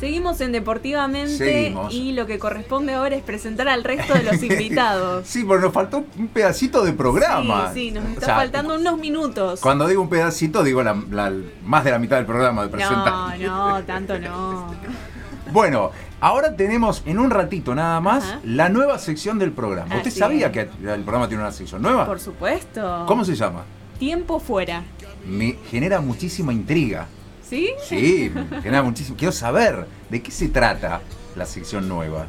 Seguimos en Deportivamente Seguimos. y lo que corresponde ahora es presentar al resto de los invitados. Sí, pero nos faltó un pedacito de programa. Sí, sí, nos O está sea, faltando unos minutos. Cuando digo un pedacito, digo la- la- más de la mitad del programa de presentar. No, no, tanto no. Bueno, ahora tenemos en un ratito nada más Ajá. la nueva sección del programa. ¿Usted Así sabía es. que el programa tiene una sección nueva? Por supuesto. ¿Cómo se llama? Tiempo fuera. Me genera muchísima intriga. ¿Sí? Sí, genera muchísimo. Quiero saber de qué se trata la sección nueva.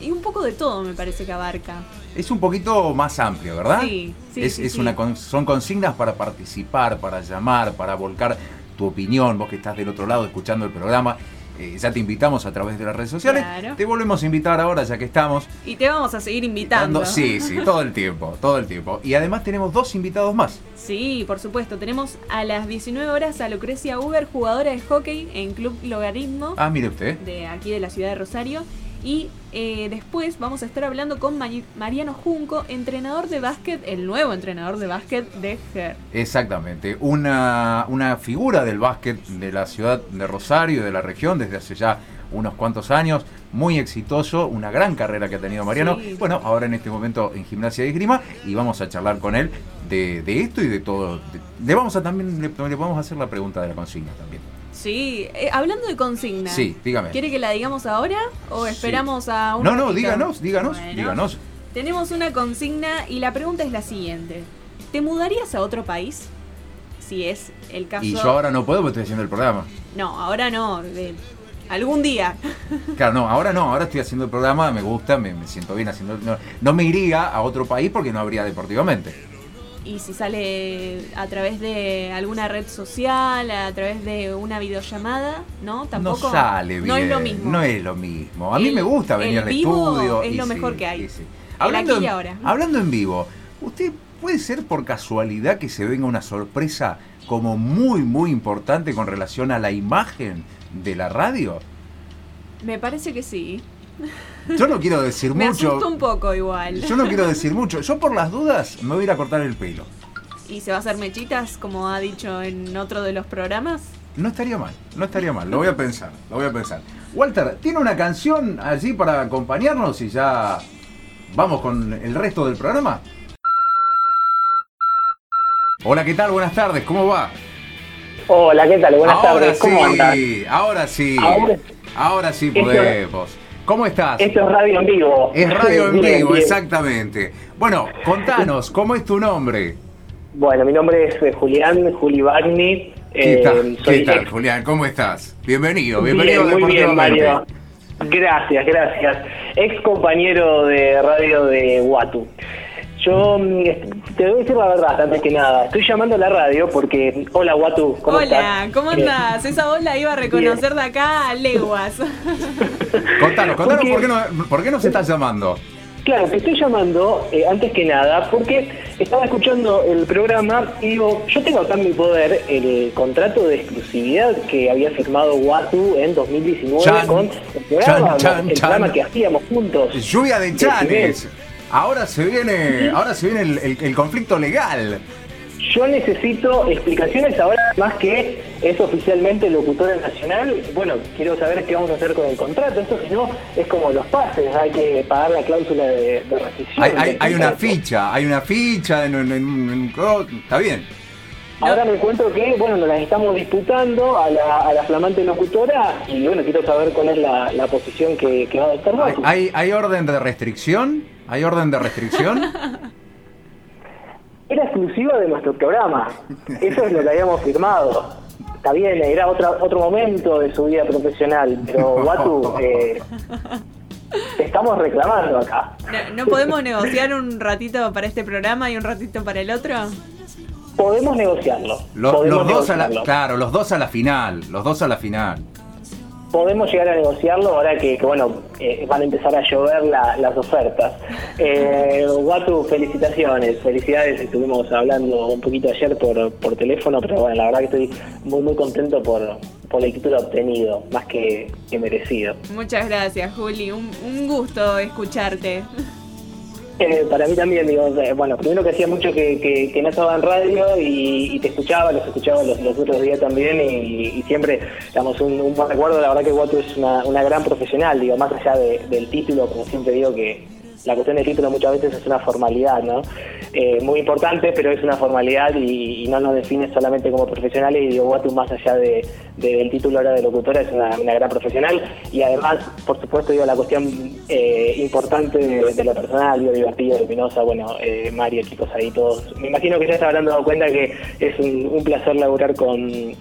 Y un poco de todo me parece que abarca. Es un poquito más amplio, ¿verdad? Sí, sí, Es, sí, es sí. Una, son consignas para participar, para llamar, para volcar tu opinión. Vos que estás del otro lado escuchando el programa, eh, ya te invitamos a través de las redes sociales. Claro. Te volvemos a invitar ahora, ya que estamos. Y te vamos a seguir invitando. dando- Sí, sí, todo el tiempo, todo el tiempo. Y además tenemos dos invitados más. Sí, por supuesto. Tenemos a las 19 horas a Lucrecia Uber, jugadora de hockey en Club Logaritmo Ah, mire usted. de aquí de la ciudad de Rosario. Y eh, después vamos a estar hablando con Mari- Mariano Junco, entrenador de básquet, el nuevo entrenador de básquet de GER. Exactamente, una, una figura del básquet de la ciudad de Rosario y de la región desde hace ya unos cuantos años, muy exitoso, una gran carrera que ha tenido Mariano. Sí. Bueno, ahora en este momento en gimnasia y esgrima y vamos a charlar con él de, de esto y de todo. Le vamos a también, le, le vamos a hacer la pregunta de la consigna también. Sí, eh, hablando de consigna. Sí, dígame. ¿Quiere que la digamos ahora o Sí. esperamos a un No, no, ratito? díganos, díganos, Bueno, díganos. Tenemos una consigna y la pregunta es la siguiente. ¿Te mudarías a otro país? Si es el caso. Y yo ahora no puedo porque estoy haciendo el programa. No, ahora no. de- Algún día. Claro, no, ahora no, ahora estoy haciendo el programa, me gusta, me, me siento bien haciendo. No, no me iría a otro país porque no habría deportivamente. Y si sale a través de alguna red social, a través de una videollamada, ¿no? Tampoco. no sale bien. No es lo mismo. No es lo mismo. A mí El- me gusta venir al estudio. es lo sí, mejor que hay. sí. Hablando, aquí y ahora. hablando en vivo, ¿usted puede ser por casualidad que se venga una sorpresa como muy, muy importante con relación a la imagen de la radio? Me parece que sí. Yo no quiero decir Me mucho. asusta un poco igual. Yo no quiero decir mucho. Yo por las dudas me voy a ir a cortar el pelo. ¿Y se va a hacer mechitas, como ha dicho en otro de los programas? No estaría mal, no estaría mal, lo voy a pensar, lo voy a pensar. Walter, ¿tiene una canción allí para acompañarnos y ya vamos con el resto del programa? Hola, ¿qué tal? Buenas tardes, ¿cómo va? Hola, ¿qué tal? Buenas ahora tardes, ¿cómo sí, andas? ahora sí, Ahora- ahora sí podemos. ¿Cómo estás? Esto es radio en vivo. Es radio en Bien, vivo, bien. exactamente. Bueno, contanos, ¿cómo es tu nombre? Bueno, mi nombre es eh, Julián, Juli Bagni. ¿Qué eh, tal, soy ¿Qué tal ex- Julián? ¿Cómo estás? Bienvenido, Bien, bienvenido a muy bien. Mario. Gracias, gracias. Ex compañero de radio de Watu. Yo mm, te voy a decir la verdad, antes que nada. Estoy llamando a la radio porque. Hola, Watu. ¿cómo Hola, estás? ¿cómo Eh, andás? Esa voz la iba a reconocer de acá a leguas. Contanos, contanos Porque- por qué, no, por qué nos estás llamando. Claro, te estoy llamando, eh, antes que nada, porque estaba escuchando el programa y digo, yo tengo acá en mi poder el contrato de exclusividad que había firmado Watu en 2019 Chan, con el programa, chan, chan, el chan. programa que hacíamos juntos. Lluvia de chanes. Ahora se viene, ahora se viene el, el- el conflicto legal. Yo necesito explicaciones ahora, más que es oficialmente locutora nacional. Bueno, quiero saber qué vamos a hacer con el contrato. Esto, si no, es como los pases, hay que pagar la cláusula de, de rescisión. Hay, hay- hay una Eso. ficha, hay una ficha en, en- en- en- oh, está bien. Ahora me encuentro que, bueno, nos las estamos disputando a la, a la flamante locutora y, bueno, quiero saber cuál es la, la posición que, que va a adoptar Hay, hay- hay orden de restricción, hay orden de restricción. Era exclusiva de nuestro programa. Eso es lo que habíamos firmado. Está bien, era otra, otro momento de su vida profesional, pero Watu, eh, te estamos reclamando acá. ¿No, no podemos negociar un ratito para este programa y un ratito para el otro? Podemos negociarlo. Los, podemos los dos a la, negociarlo. claro, los dos a la final, los dos a la final. podemos llegar a negociarlo ahora que, que, bueno, eh, van a empezar a llover la- las ofertas. Eh, Watu, felicitaciones, felicidades, estuvimos hablando un poquito ayer por, por teléfono, pero bueno, la verdad que estoy muy muy contento por, por el título obtenido, más que, que merecido. Muchas gracias, Juli. Un, un gusto escucharte. Eh, para mí también, digo, eh, bueno, primero que hacía mucho que, que, no estaba en radio y, te escuchaba, los escuchaba los, otros días también y, siempre, digamos, un, buen recuerdo, la verdad que Guatu es una, una gran profesional, digo, más allá del título, como siempre digo, que la cuestión del título muchas veces es una formalidad, ¿no? Eh, muy importante, pero es una formalidad y, no nos define solamente como profesionales. Y digo, Watu, más allá de, del título ahora de locutora, es una, gran profesional. Y además, por supuesto, digo, la cuestión eh, importante de, la personal, digo, divertido, luminosa, bueno, eh, Mario, chicos, ahí todos. Me imagino que ya se habrán dado cuenta que es un, un placer laburar con,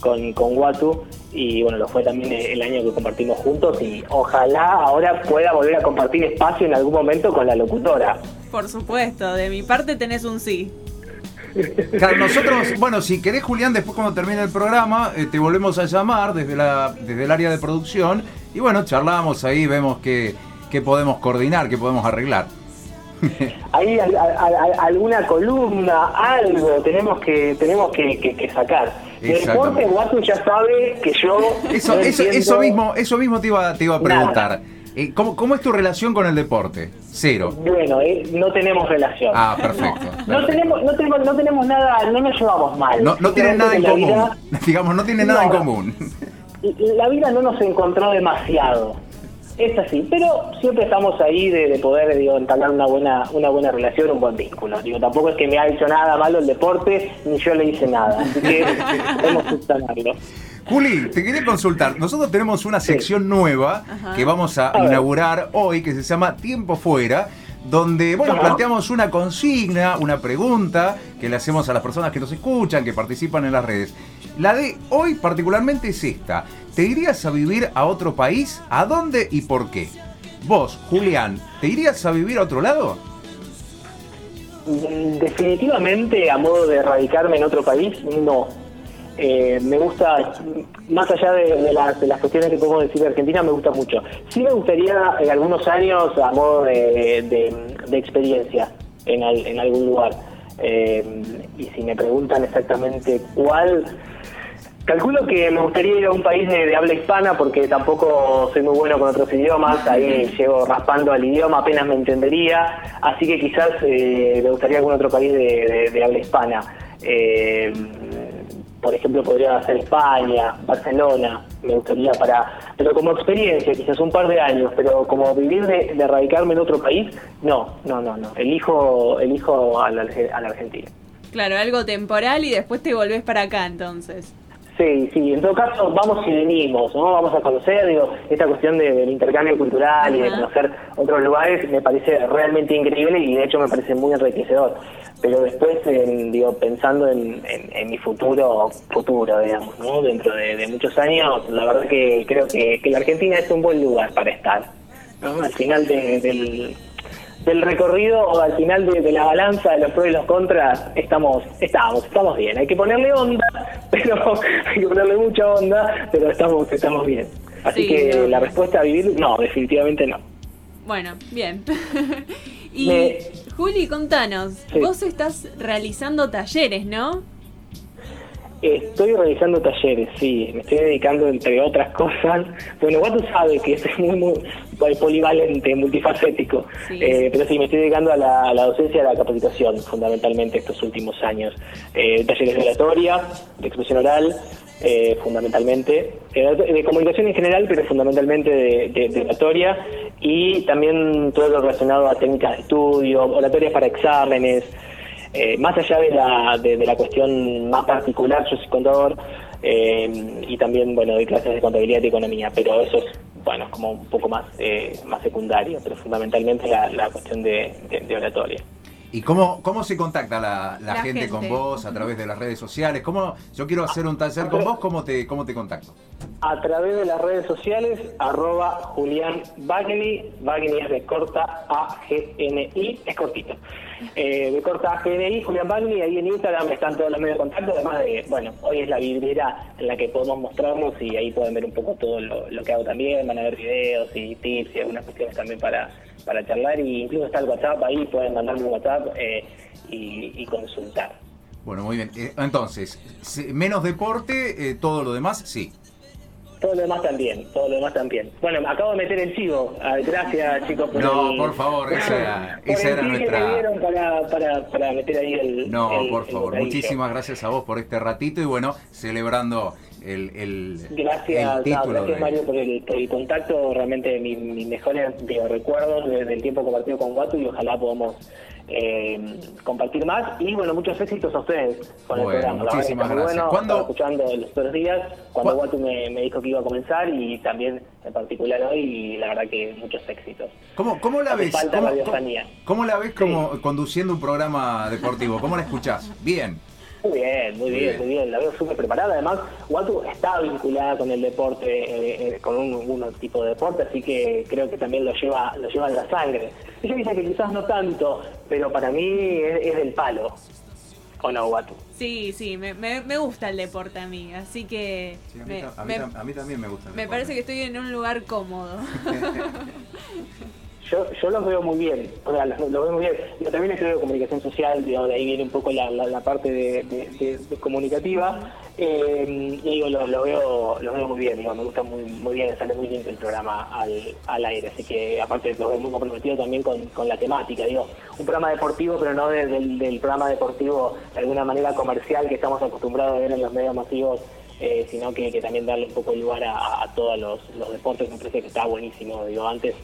con, con Watu y bueno, lo fue también el año que compartimos juntos y ojalá ahora pueda volver a compartir espacio en algún momento con la locutora. Por supuesto, de mi parte tenés un sí. nosotros, bueno, si querés Julián, después cuando termine el programa, eh, te volvemos a llamar desde, la, desde el área de producción y bueno, charlamos ahí, vemos qué, qué podemos coordinar, qué podemos arreglar. Ahí alguna columna, algo tenemos que tenemos que sacar. El deporte, Watson ya sabe que yo. Eso, eso, eso, mismo, eso mismo te iba, te iba a preguntar. Eh, ¿Cómo, ¿Cómo, es tu relación con el deporte? Cero. Bueno, eh, no tenemos relación. Ah, perfecto. No, tenemos, no, tenemos, no tenemos nada, no nos llevamos mal. No, no tienen nada en común. Digamos, no tienen nada en común. La vida no nos encontró demasiado. Es así, pero siempre estamos ahí de, poder digo, entablar una buena una buena relación, un buen vínculo. Digo, tampoco es que me ha hecho nada malo el deporte, ni yo le hice nada. Así que podemos subsanarlo. Juli, te quería consultar. Nosotros tenemos una sección nueva que vamos a, inaugurar hoy que se llama Tiempo Fuera donde bueno, planteamos una consigna, una pregunta que le hacemos a las personas que nos escuchan, que participan en las redes. La de hoy particularmente es esta. ¿Te irías a vivir a otro país? ¿A dónde y por qué? Vos, Julián, ¿te irías a vivir a otro lado? Mm, definitivamente, a modo de radicarme en otro país, no. Eh, me gusta, más allá de, las, cuestiones que podemos decir de Argentina, me gusta mucho. Sí me gustaría en algunos años, a modo de, experiencia, en, en, algún lugar. Eh, y si me preguntan exactamente cuál, Calculo que me gustaría ir a un país de, habla hispana porque tampoco soy muy bueno con otros idiomas, ahí llego raspando al idioma, apenas me entendería, así que quizás eh, me gustaría algún otro país de, habla hispana. Eh, por ejemplo, podría ser España, Barcelona, me gustaría para, pero como experiencia, quizás un par de años, pero como vivir de, radicarme en otro país, no, no, no, no, elijo, elijo a la, a la Argentina. Claro, algo temporal y después te volvés para acá entonces. Sí, sí, en todo caso vamos y venimos, ¿no? Vamos a conocer, digo, esta cuestión del intercambio cultural y de conocer otros lugares me parece realmente increíble y de hecho me parece muy enriquecedor. Pero después, digo, pensando en, mi futuro, futuro, digamos, ¿no? Dentro de, muchos años, la verdad que creo que, la Argentina es un buen lugar para estar, ¿no? Al final del del recorrido o al final de, la balanza de los pros y los contras, estamos, estamos, estamos bien. Hay que ponerle onda, pero hay que ponerle mucha onda, pero estamos, estamos bien. Así que la respuesta a vivir, no, definitivamente no. Bueno, bien. y Juli, contanos, vos estás realizando talleres, ¿no? Estoy realizando talleres, sí, me estoy dedicando entre otras cosas. Bueno, tú sabes que es muy, muy polivalente, multifacético, eh, pero sí, me estoy dedicando a la, docencia y a la capacitación, fundamentalmente estos últimos años. Eh, talleres de oratoria, de expresión oral, eh, fundamentalmente, de comunicación en general, pero fundamentalmente de, de, oratoria, y también todo lo relacionado a técnicas de estudio, oratorias para exámenes. Eh, más allá de la, de, la cuestión más particular, yo soy contador eh, y también, bueno, doy clases de contabilidad y economía, pero eso es, bueno, como un poco más, eh, más secundario, pero fundamentalmente la, la cuestión de, de oratoria. ¿Y cómo, cómo se contacta la, la, gente, con vos a través de las redes sociales? ¿Cómo, yo quiero hacer un taller con vos, ¿cómo te, cómo te contacto? A través de las redes sociales, arroba Julián Bagni, Bagni es de corta A-G-N-I, es cortito. Eh, de corta A-G-N-I, Julián Bagni, ahí en Instagram están todos los medios de contacto, además de, bueno, hoy es la vidriera en la que podemos mostrarnos y ahí pueden ver un poco todo lo, lo que hago también, van a ver videos y tips y algunas cuestiones también para para charlar y incluso está el WhatsApp ahí, pueden mandarme un WhatsApp eh, y, consultar. Bueno, muy bien. Eh, entonces, menos deporte, eh, todo lo demás, sí. todo lo demás también, todo lo demás también. Bueno, acabo de meter el chivo. Ah, gracias, chicos, por No, por favor, esa era, esa era nuestra... para, para, para, meter ahí el... No, por favor, muchísimas gracias a vos por este ratito y bueno, celebrando el, el, gracias, gracias Mario por el, por el, contacto, realmente mis, mis mejores recuerdos del tiempo compartido con Guatu y ojalá podamos eh, compartir más y bueno, muchos éxitos a ustedes con el programa. Muchísimas gracias. Bueno, escuchando los otros días cuando Watu me, me, dijo que iba a comenzar y también en particular hoy y la verdad que muchos éxitos. ¿Cómo, cómo la ves? ¿Cómo, ¿Cómo, la ves como conduciendo un programa deportivo? ¿Cómo la escuchás? Bien. Muy bien, muy bien, muy bien. La veo súper preparada. Además, Watu está vinculada con el deporte, eh, eh, con un, tipo de deporte, así que creo que también lo lleva, lo lleva en la sangre. Ella dice que quizás no tanto, pero para mí es, del palo. ¿O no, Watu? Sí, sí, me, me, gusta el deporte a mí, así que... a, mí, a, mí, también me gusta el Me parece que estoy en un lugar cómodo. yo, yo los veo muy bien, o sea, los, veo muy bien. Yo también estudio comunicación social, de ahí viene un poco la, la, parte de, comunicativa, eh, y digo, los lo veo, los veo muy bien, digo, me gusta muy, muy bien, sale muy bien el programa al, al aire, así que aparte los veo muy comprometido también con, con la temática, digo, un programa deportivo, pero no del, del programa deportivo de alguna manera comercial que estamos acostumbrados a ver en los medios masivos eh, sino que, que, también darle un poco de lugar a, a todos los, los, deportes, me parece que está buenísimo. Digo, antes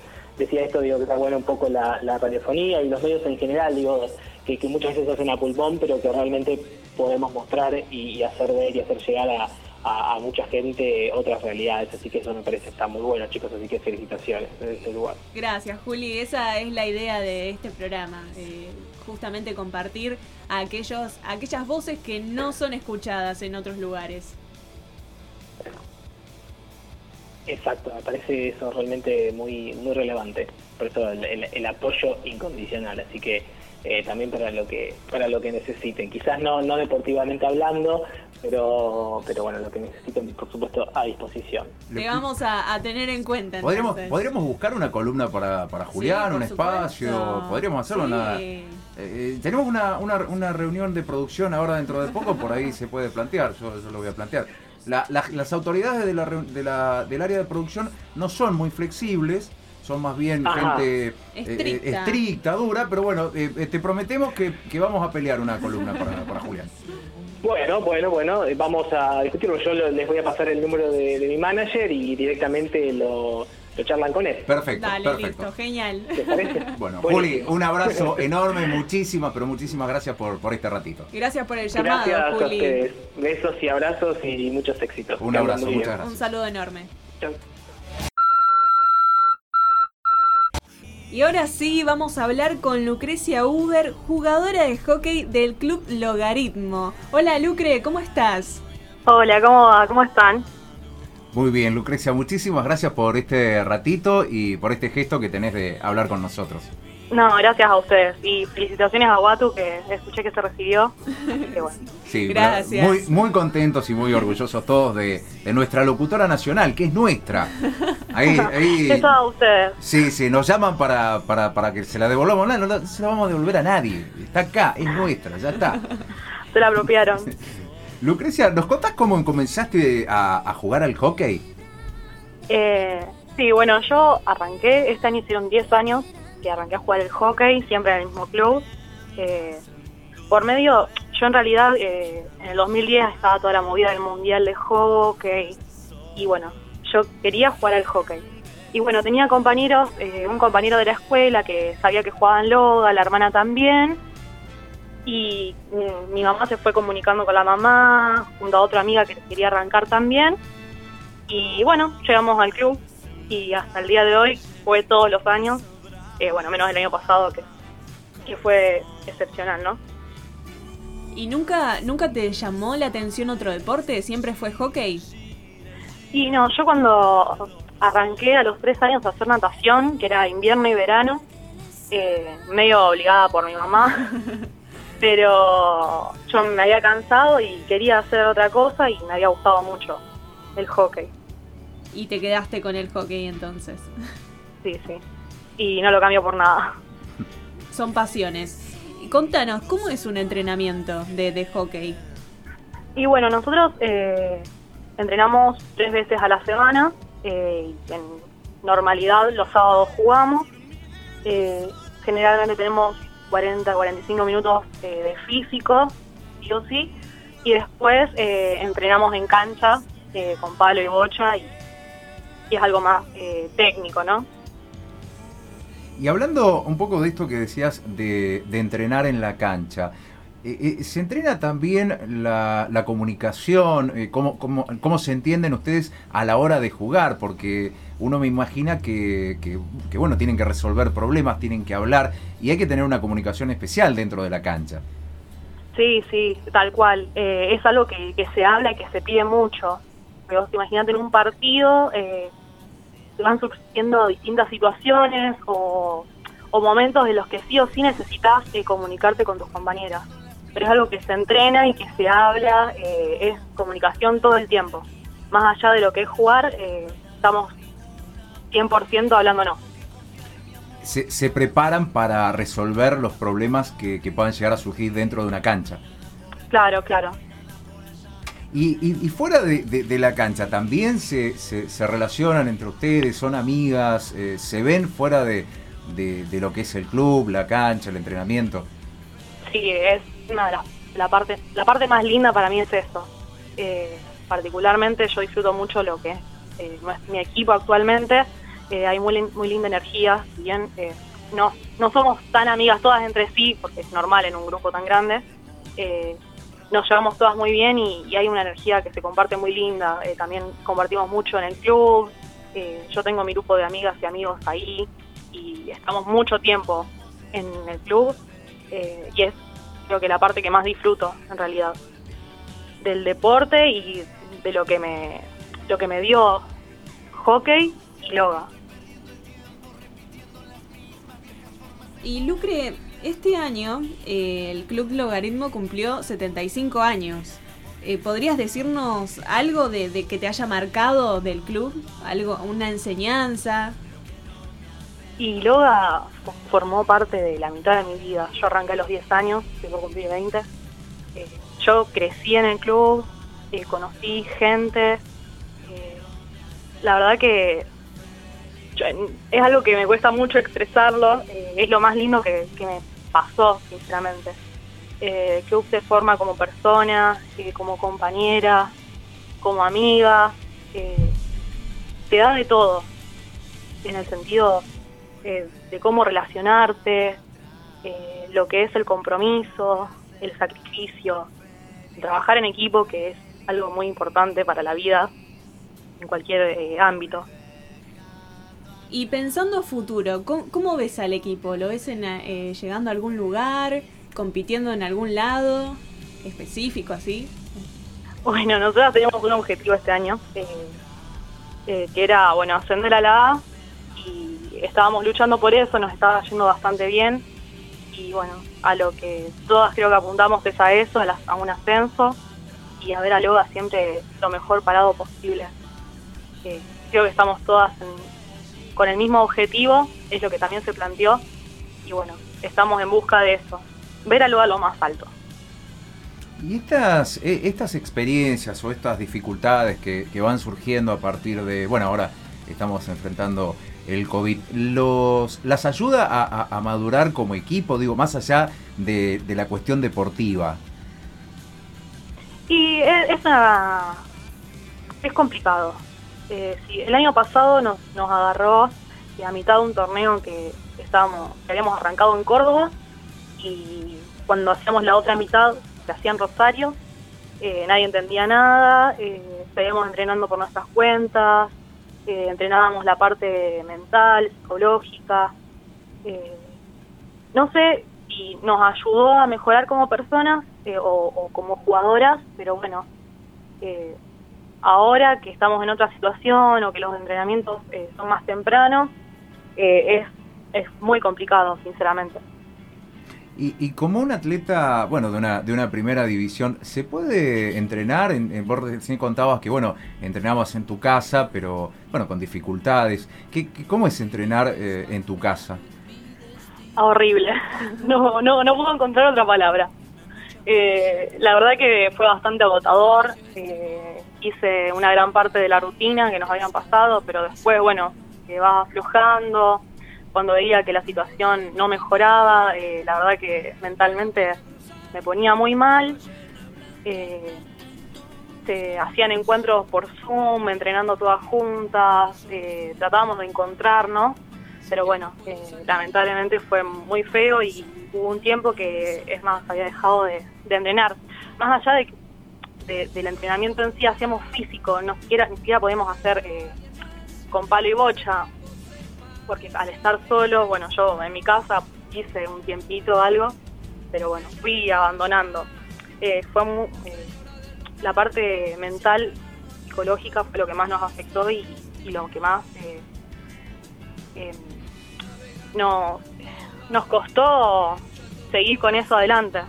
decía esto, digo, que está bueno un poco la, la radiofonía y los medios en general, digo, que, muchas veces hacen a pulmón, pero que realmente podemos mostrar y, hacer ver y hacer llegar a, mucha gente otras realidades, así que eso me parece está muy bueno, chicos, así que felicitaciones en este lugar. Gracias, Juli, esa es la idea de este programa, justamente compartir a aquellos, a aquellas voces que no son escuchadas en otros lugares. Exacto, me parece eso realmente muy muy relevante, por eso el, apoyo incondicional, así que eh, también para lo que para lo que necesiten, quizás no no deportivamente hablando, pero pero bueno, lo que necesiten, por supuesto, a disposición. Te vamos a, tener en cuenta. ¿Podríamos, podríamos buscar una columna para, para Julián, un espacio, podríamos hacerlo. Una, eh, eh, tenemos una, una, una reunión de producción ahora dentro de poco, por ahí se puede plantear, yo, yo lo voy a plantear las autoridades de la, de la, del área de producción no son muy flexibles, son más bien gente eh, eh, estricta. dura, pero bueno, eh, te prometemos que, vamos a pelear una columna para, para Julián. Bueno, bueno, bueno, vamos a discutirlo. Yo les voy a pasar el número de mi manager y directamente lo, lo charlan con él. Perfecto, Dale, perfecto. listo, genial. ¿Te parece? Bueno, Juli, un abrazo enorme, muchísimas, pero muchísimas gracias por, por este ratito. Gracias por el llamado, gracias a ustedes. Besos y abrazos y muchos éxitos. Un abrazo, muchas gracias. Un saludo enorme. Chao. Y ahora sí, vamos a hablar con Lucrecia Uber, jugadora de hockey del club Logaritmo. Hola Lucre, ¿cómo estás? Hola, ¿cómo, ¿cómo están? Muy bien, Lucrecia, muchísimas gracias por este ratito y por este gesto que tenés de hablar con nosotros. No, gracias a ustedes y felicitaciones a Watu que escuché que se recibió. Sí, gracias. Muy, muy contentos y muy orgullosos todos de, nuestra locutora nacional, que es nuestra. Ahí, ahí, es a ustedes. Sí, sí, nos llaman para, para, para que se la devolvamos. No, no, se la vamos a devolver a nadie. Está acá, es nuestra, ya está. Se la apropiaron. Lucrecia, ¿nos contás cómo comenzaste a, jugar al hockey? Eh, sí, bueno, yo arranqué, este año hicieron 10 años que arranqué a jugar el hockey, siempre en el mismo club. Eh, por medio, yo en realidad eh, en el 2010 estaba toda la movida del mundial de hockey y bueno, yo quería jugar al hockey. Y bueno, tenía compañeros, eh, un compañero de la escuela que sabía que jugaban Loga, la hermana también, y mm, mi mamá se fue comunicando con la mamá, junto a otra amiga que quería arrancar también. Y bueno, llegamos al club y hasta el día de hoy fue todos los años, eh, bueno, menos el año pasado que, que fue excepcional, ¿no? ¿Y nunca, nunca te llamó la atención otro deporte? ¿Siempre fue hockey? Y no, yo cuando arranqué a los tres años a hacer natación, que era invierno y verano, eh, medio obligada por mi mamá, pero yo me había cansado y quería hacer otra cosa y me había gustado mucho el hockey. Y te quedaste con el hockey entonces. Sí, sí. Y no lo cambio por nada. Son pasiones. Contanos, ¿cómo es un entrenamiento de, de hockey? Y bueno, nosotros eh, entrenamos tres veces a la semana, en normalidad los sábados jugamos, generalmente tenemos 40, 45 minutos de físico, sí o sí, y después entrenamos en cancha con palo y bocha y es algo más técnico, ¿no? Y hablando un poco de esto que decías de, entrenar en la cancha, eh, eh, ¿se entrena también la, comunicación? Eh, cómo, cómo, se entienden ustedes a la hora de jugar? Porque uno me imagina que, que, bueno, tienen que resolver problemas, tienen que hablar y hay que tener una comunicación especial dentro de la cancha. Sí, sí, tal cual. es algo que, se habla y que se pide mucho. Imagínate en un partido, van surgiendo distintas situaciones o, momentos de los que sí o sí necesitas eh, comunicarte con tus compañeras. Pero es algo que se entrena y que se habla, eh, es comunicación todo el tiempo. Más allá de lo que es jugar, eh, estamos 100% hablándonos. Se, se preparan para resolver los problemas que, que puedan llegar a surgir dentro de una cancha. Claro, claro. Y, fuera de, la cancha, ¿también se, se, relacionan entre ustedes? ¿Son amigas? Eh, ¿Se ven fuera de, lo que es el club, la cancha, el entrenamiento? Sí, es una la parte, la parte más linda para mí es eso. Eh, particularmente yo disfruto mucho lo que es eh, mi equipo actualmente. hay muy, muy linda energía, si bien no, no somos tan amigas todas entre sí, porque es normal en un grupo tan grande nos llevamos todas muy bien y, hay una energía que se comparte muy linda. Eh, también compartimos mucho en el club. Eh, yo tengo mi grupo de amigas y amigos ahí y estamos mucho tiempo en el club eh, y es creo que la parte que más disfruto en realidad del deporte y de lo que me lo que me dio hockey y yoga. Y Lucre, este año eh, el Club Logaritmo cumplió 75 años. Eh, ¿Podrías decirnos algo de, que te haya marcado del club? algo ¿Una enseñanza? Y Loga formó parte de la mitad de mi vida. Yo arranqué a los 10 años, tengo cumplí 20. Eh, yo crecí en el club, conocí gente. la verdad que es algo que me cuesta mucho expresarlo. es lo más lindo que, que me pasó, sinceramente. Eh, que se forma como persona, eh, como compañera, como amiga, eh, te da de todo, en el sentido eh, de cómo relacionarte, lo que es el compromiso, el sacrificio, trabajar en equipo, que es algo muy importante para la vida en cualquier ámbito. Y pensando futuro, ¿cómo, ves al equipo? ¿Lo ves eh, llegando a algún lugar, compitiendo en algún lado específico así? Bueno, nosotros teníamos un objetivo este año, eh, eh, que era, bueno, ascender a la A, estábamos luchando por eso, nos estaba yendo bastante bien, y bueno, a lo que todas creo que apuntamos es a eso, a, un ascenso, y a ver a Loga siempre lo mejor parado posible. creo que estamos todas con el mismo objetivo, es lo que también se planteó, y bueno, estamos en busca de eso, ver a lo más alto. Y estas, eh, estas experiencias o estas dificultades que, van surgiendo a partir de, bueno, ahora estamos enfrentando el COVID, los, ¿las ayuda a, madurar como equipo, digo, más allá de, la cuestión deportiva? Y es, es complicado, eh, el año pasado nos, nos agarró a mitad de un torneo que estábamos, que habíamos arrancado en Córdoba y cuando hacíamos la otra mitad se hacía Rosario, eh, nadie entendía nada, eh, seguíamos entrenando por nuestras cuentas, eh, entrenábamos la parte mental, psicológica, no sé, y nos ayudó a mejorar como personas o, o, como jugadoras, pero bueno, Ahora que estamos en otra situación o que los entrenamientos eh, son más tempranos, eh, es, es muy complicado, sinceramente. Y, y, como un atleta, bueno, de una, de una primera división, ¿se puede entrenar? En, en, vos recién contabas que, bueno, entrenabas en tu casa, pero, bueno, con dificultades. ¿Qué, cómo es entrenar eh, en tu casa? Horrible. No, no, no puedo encontrar otra palabra. Eh, la verdad que fue bastante agotador. Eh, hice una gran parte de la rutina que nos habían pasado, pero después, bueno, que vas aflojando. Cuando veía que la situación no mejoraba, eh, la verdad que mentalmente me ponía muy mal. se hacían encuentros por Zoom, entrenando todas juntas, tratábamos de encontrarnos, pero bueno, lamentablemente fue muy feo y hubo un tiempo que, es más, había dejado de, entrenar. Más allá de, del entrenamiento en sí, hacíamos físico, no siquiera, ni siquiera podíamos hacer eh, con palo y bocha, porque al estar solo, bueno, yo en mi casa hice un tiempito algo, pero bueno, fui abandonando. Eh, fue eh, la parte mental, psicológica fue lo que más nos afectó y, lo que más nos nos costó seguir con eso adelante.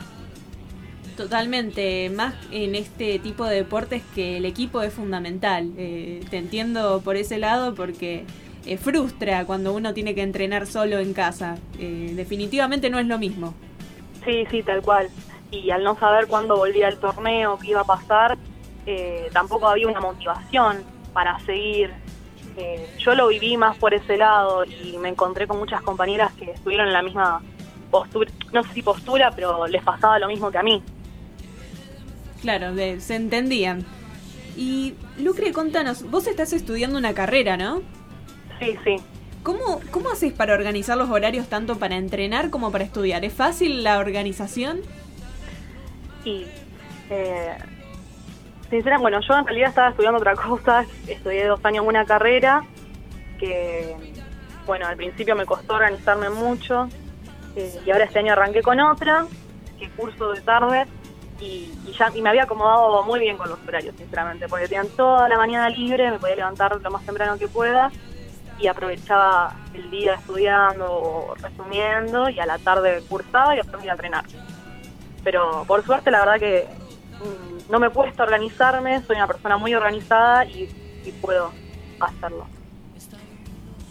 Totalmente, más en este tipo de deportes que el equipo es fundamental. Eh, te entiendo por ese lado porque eh, frustra cuando uno tiene que entrenar solo en casa. Eh, definitivamente no es lo mismo. Sí, sí, tal cual. Y al no saber cuándo volvía el torneo, qué iba a pasar, tampoco había una motivación para seguir. yo lo viví más por ese lado y me encontré con muchas compañeras que estuvieron en la misma postura, no sé si postura, pero les pasaba lo mismo que a mí. Claro, se entendían. Y Lucre, contanos, vos estás estudiando una carrera, ¿no? Sí, sí. ¿Cómo, ¿Cómo haces para organizar los horarios tanto para entrenar como para estudiar? ¿Es fácil la organización? Sí. Eh, sinceramente, bueno, yo en realidad estaba estudiando otra cosa. Estudié dos años una carrera que, bueno, al principio me costó organizarme mucho. Eh, y ahora este año arranqué con otra, que curso de tarde, y, ya y me había acomodado muy bien con los horarios, sinceramente, porque tenían toda la mañana libre, me podía levantar lo más temprano que pueda y aprovechaba el día estudiando o resumiendo y a la tarde cursaba y después iba a entrenar. Pero por suerte la verdad que mm, no me cuesta organizarme, soy una persona muy organizada y puedo hacerlo.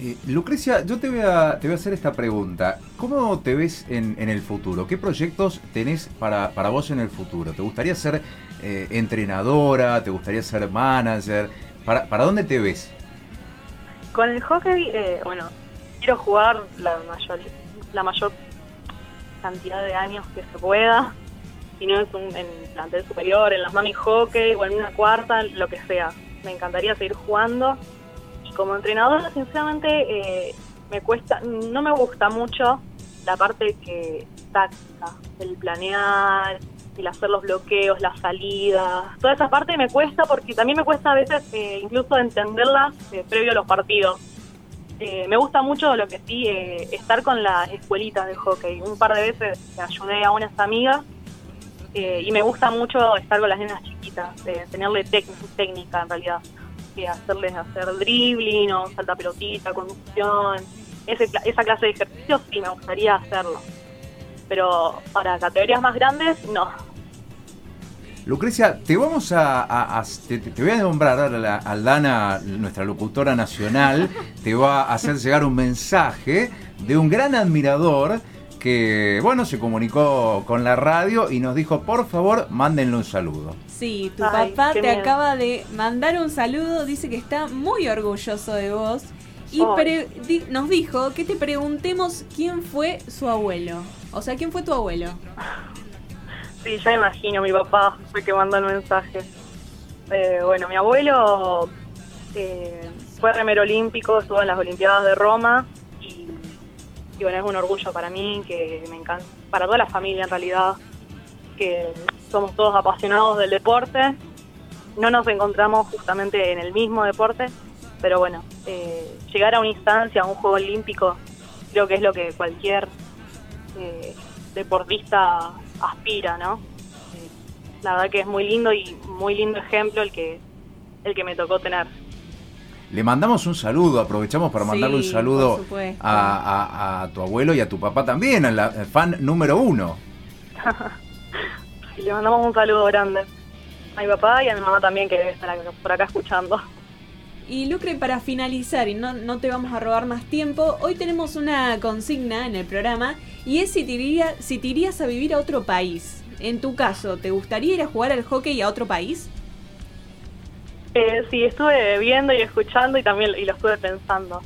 Eh, Lucrecia, yo te voy, a, te voy a hacer esta pregunta. ¿Cómo te ves en, el futuro? ¿Qué proyectos tenés para, para, vos en el futuro? ¿Te gustaría ser eh, entrenadora? ¿Te gustaría ser manager? ¿Para, ¿Para dónde te ves? Con el hockey, eh, bueno, quiero jugar la mayor, la mayor cantidad de años que se pueda. Si no es un, en plantel superior, en las mami hockey o en una cuarta, lo que sea. Me encantaría seguir jugando como entrenadora, sinceramente, eh, me cuesta, no me gusta mucho la parte que táctica, el planear, el hacer los bloqueos, las salidas, toda esa parte me cuesta porque también me cuesta a veces eh, incluso entenderlas eh, previo a los partidos. me gusta mucho lo que sí, estar con las escuelitas de hockey. Un par de veces ayudé a unas amigas y me gusta mucho estar con las nenas chiquitas, tenerle técnica en realidad hacerles hacer dribbling o salta pelotita, conducción, ese, esa clase de ejercicios sí me gustaría hacerlo. Pero para categorías más grandes, no. Lucrecia, te vamos a, te, voy a nombrar a Aldana, nuestra locutora nacional, te va a hacer llegar un mensaje de un gran admirador que, bueno, se comunicó con la radio y nos dijo, por favor, mándenle un saludo. Sí, tu papá te acaba de mandar un saludo, dice que está muy orgulloso de vos y nos dijo que te preguntemos quién fue su abuelo. O sea, ¿quién fue tu abuelo? Sí, ya imagino, mi papá fue que mandó el mensaje. Eh, bueno, mi abuelo eh, fue remero olímpico, estuvo en las Olimpiadas de Roma y, y bueno, es un orgullo para mí, que me encanta, para toda la familia en realidad, que somos todos apasionados del deporte. No nos encontramos justamente en el mismo deporte, pero bueno, eh, llegar a una instancia, a un juego olímpico, creo que es lo que cualquier eh, deportista aspira, ¿no? Eh, la verdad que es muy lindo y muy lindo ejemplo el que, el que me tocó tener. Le mandamos un saludo, aprovechamos para mandarle un saludo a, tu abuelo y a tu papá también, al fan número uno. Y le mandamos un saludo grande a mi papá y a mi mamá también que debe estar por acá escuchando. Y Lucre, para finalizar, y no, no te vamos a robar más tiempo, hoy tenemos una consigna en el programa y es si te, si te irías a vivir a otro país. en tu caso, ¿te gustaría ir a jugar al hockey a otro país? Eh, sí, estuve viendo y escuchando y también y lo estuve pensando.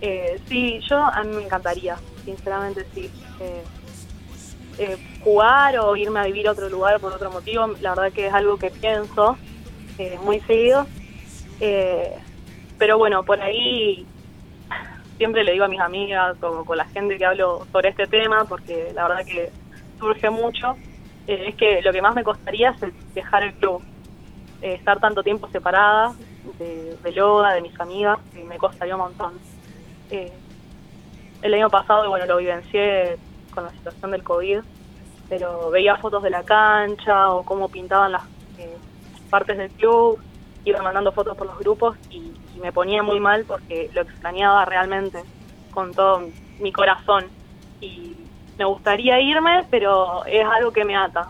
Eh, sí, yo a mí me encantaría, sinceramente sí. Eh, eh, jugar o irme a vivir a otro lugar por otro motivo, la verdad que es algo que pienso muy seguido. Pero bueno, por ahí siempre le digo a mis amigas o con la gente que hablo sobre este tema, porque la verdad que surge mucho, es que lo que más me costaría es dejar el club eh, estar tanto tiempo separada de, de, Loga, de mis amigas, me costaría un montón. Eh, el año pasado, bueno, lo vivencié con la situación del COVID, pero veía fotos de la cancha o cómo pintaban las eh, partes del club, iba mandando fotos por los grupos y, me ponía muy mal porque lo extrañaba realmente con todo mi corazón. Y me gustaría irme, pero es algo que me ata.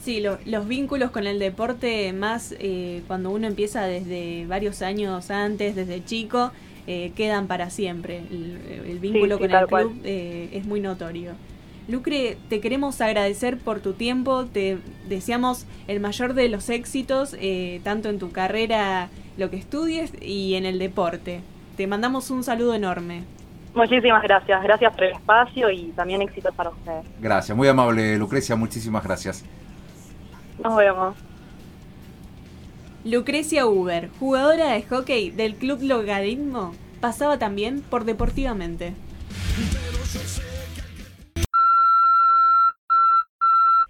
Sí, los vínculos con el deporte, más eh, cuando uno empieza desde varios años antes, desde chico, eh, quedan para siempre. El, vínculo con el club eh, es muy notorio. Lucre, te queremos agradecer por tu tiempo, te deseamos el mayor de los éxitos, tanto en tu carrera, lo que estudies, y en el deporte. Te mandamos un saludo enorme. Muchísimas gracias, gracias por el espacio y también éxitos para ustedes. Gracias, muy amable Lucrecia, muchísimas gracias. Nos vemos. Lucrecia Uber, jugadora de hockey del Club Logaritmo, pasaba también por Deportivamente.